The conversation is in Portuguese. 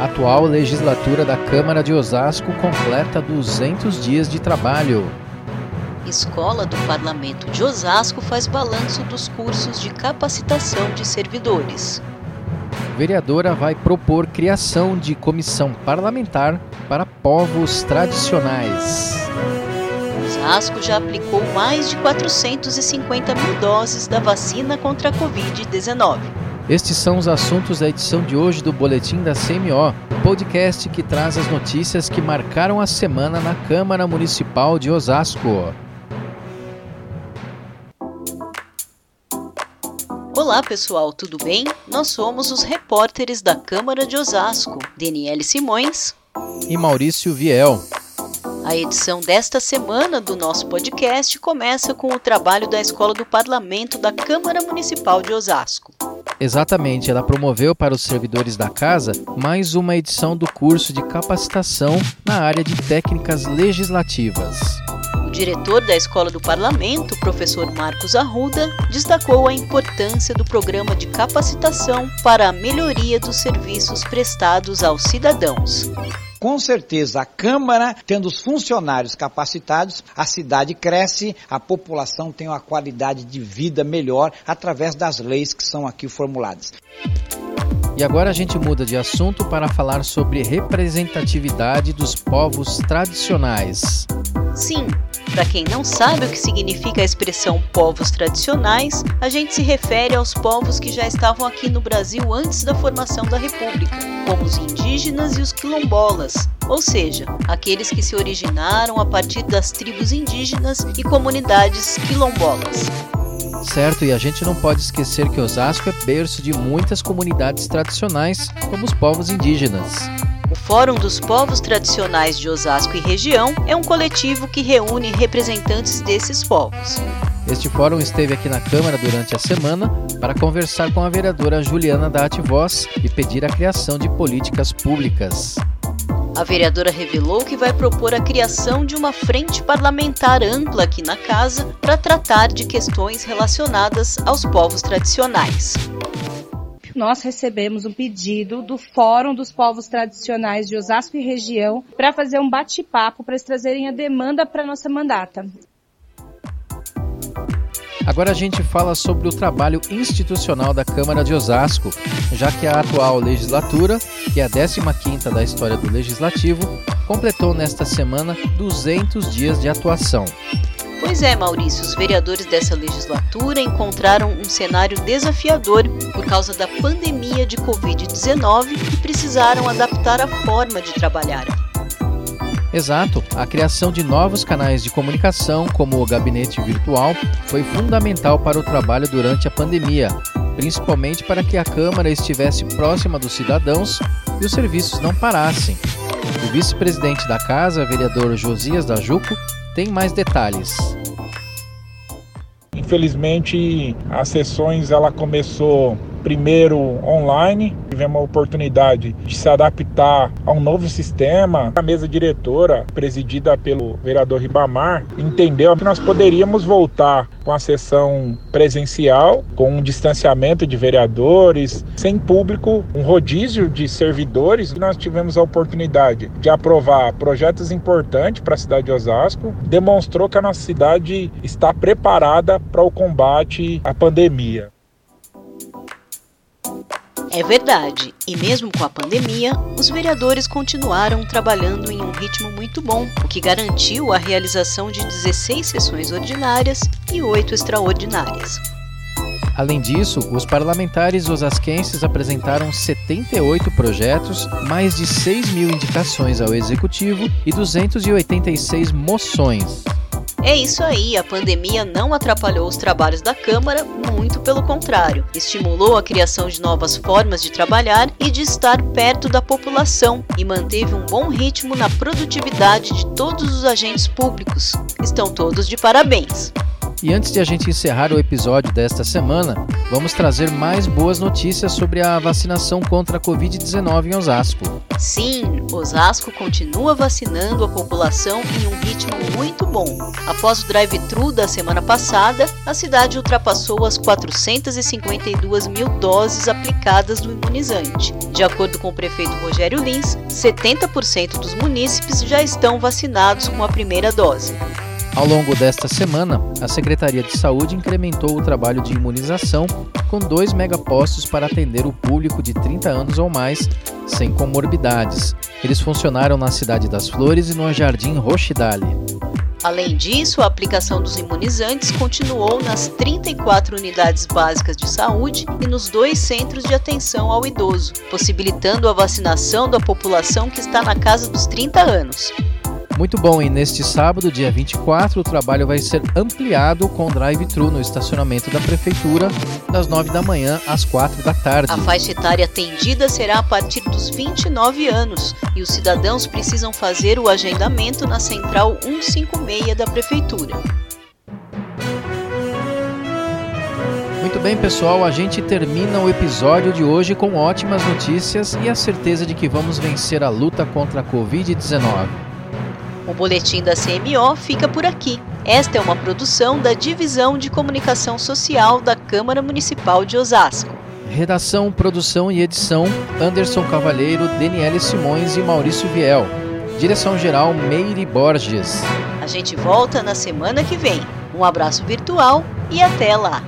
A atual legislatura da Câmara de Osasco completa 200 dias de trabalho. Escola do Parlamento de Osasco faz balanço dos cursos de capacitação de servidores. Vereadora vai propor criação de comissão parlamentar para povos tradicionais. Osasco já aplicou mais de 450 mil doses da vacina contra a Covid-19. Estes são os assuntos da edição de hoje do Boletim da CMO, podcast que traz as notícias que marcaram a semana na Câmara Municipal de Osasco. Olá pessoal, tudo bem? Nós somos os repórteres da Câmara de Osasco, Daniele Simões e Maurício Viel. A edição desta semana do nosso podcast começa com o trabalho da Escola do Parlamento da Câmara Municipal de Osasco. Exatamente, ela promoveu para os servidores da casa mais uma edição do curso de capacitação na área de técnicas legislativas. O diretor da Escola do Parlamento, professor Marcos Arruda, destacou a importância do programa de capacitação para a melhoria dos serviços prestados aos cidadãos. Com certeza, a Câmara, tendo os funcionários capacitados, a cidade cresce, a população tem uma qualidade de vida melhor através das leis que são aqui formuladas. E agora a gente muda de assunto para falar sobre representatividade dos povos tradicionais. Sim, para quem não sabe o que significa a expressão povos tradicionais, a gente se refere aos povos que já estavam aqui no Brasil antes da formação da República, como os indígenas e os quilombolas, ou seja, aqueles que se originaram a partir das tribos indígenas e comunidades quilombolas. Certo, e a gente não pode esquecer que Osasco é berço de muitas comunidades tradicionais, como os povos indígenas. Fórum dos Povos Tradicionais de Osasco e Região é um coletivo que reúne representantes desses povos. Este fórum esteve aqui na Câmara durante a semana para conversar com a vereadora Juliana da Voz e pedir a criação de políticas públicas. A vereadora revelou que vai propor a criação de uma frente parlamentar ampla aqui na casa para tratar de questões relacionadas aos povos tradicionais nós recebemos um pedido do Fórum dos Povos Tradicionais de Osasco e região para fazer um bate-papo para eles trazerem a demanda para nossa mandata. Agora a gente fala sobre o trabalho institucional da Câmara de Osasco, já que a atual legislatura, que é a 15ª da história do Legislativo, completou nesta semana 200 dias de atuação. Pois é, Maurício, os vereadores dessa legislatura encontraram um cenário desafiador por causa da pandemia de Covid-19 e precisaram adaptar a forma de trabalhar. Exato, a criação de novos canais de comunicação, como o gabinete virtual, foi fundamental para o trabalho durante a pandemia, principalmente para que a Câmara estivesse próxima dos cidadãos e os serviços não parassem. O vice-presidente da casa, vereador Josias da Juco, tem mais detalhes. Infelizmente, as sessões ela começou primeiro online, tivemos a oportunidade de se adaptar a um novo sistema. A mesa diretora, presidida pelo vereador Ribamar, entendeu que nós poderíamos voltar com a sessão presencial, com um distanciamento de vereadores, sem público, um rodízio de servidores. Nós tivemos a oportunidade de aprovar projetos importantes para a cidade de Osasco, demonstrou que a nossa cidade está preparada para o combate à pandemia. É verdade, e mesmo com a pandemia, os vereadores continuaram trabalhando em um ritmo muito bom, o que garantiu a realização de 16 sessões ordinárias e 8 extraordinárias. Além disso, os parlamentares osasquenses apresentaram 78 projetos, mais de 6 mil indicações ao Executivo e 286 moções. É isso aí, a pandemia não atrapalhou os trabalhos da Câmara, muito pelo contrário. Estimulou a criação de novas formas de trabalhar e de estar perto da população e manteve um bom ritmo na produtividade de todos os agentes públicos. Estão todos de parabéns. E antes de a gente encerrar o episódio desta semana, vamos trazer mais boas notícias sobre a vacinação contra a Covid-19 em Osasco. Sim, Osasco continua vacinando a população em um ritmo muito bom. Após o drive-thru da semana passada, a cidade ultrapassou as 452 mil doses aplicadas do imunizante. De acordo com o prefeito Rogério Lins, 70% dos munícipes já estão vacinados com a primeira dose. Ao longo desta semana, a Secretaria de Saúde incrementou o trabalho de imunização com dois megapostos para atender o público de 30 anos ou mais sem comorbidades. Eles funcionaram na Cidade das Flores e no Jardim Rochidale. Além disso, a aplicação dos imunizantes continuou nas 34 unidades básicas de saúde e nos dois centros de atenção ao idoso, possibilitando a vacinação da população que está na casa dos 30 anos. Muito bom, e neste sábado, dia 24, o trabalho vai ser ampliado com drive-thru no estacionamento da Prefeitura, das 9 da manhã às 4 da tarde. A faixa etária atendida será a partir dos 29 anos e os cidadãos precisam fazer o agendamento na Central 156 da Prefeitura. Muito bem, pessoal, a gente termina o episódio de hoje com ótimas notícias e a certeza de que vamos vencer a luta contra a Covid-19. O boletim da CMO fica por aqui. Esta é uma produção da Divisão de Comunicação Social da Câmara Municipal de Osasco. Redação, produção e edição: Anderson Cavalheiro, Daniele Simões e Maurício Viel. Direção-geral: Meire Borges. A gente volta na semana que vem. Um abraço virtual e até lá!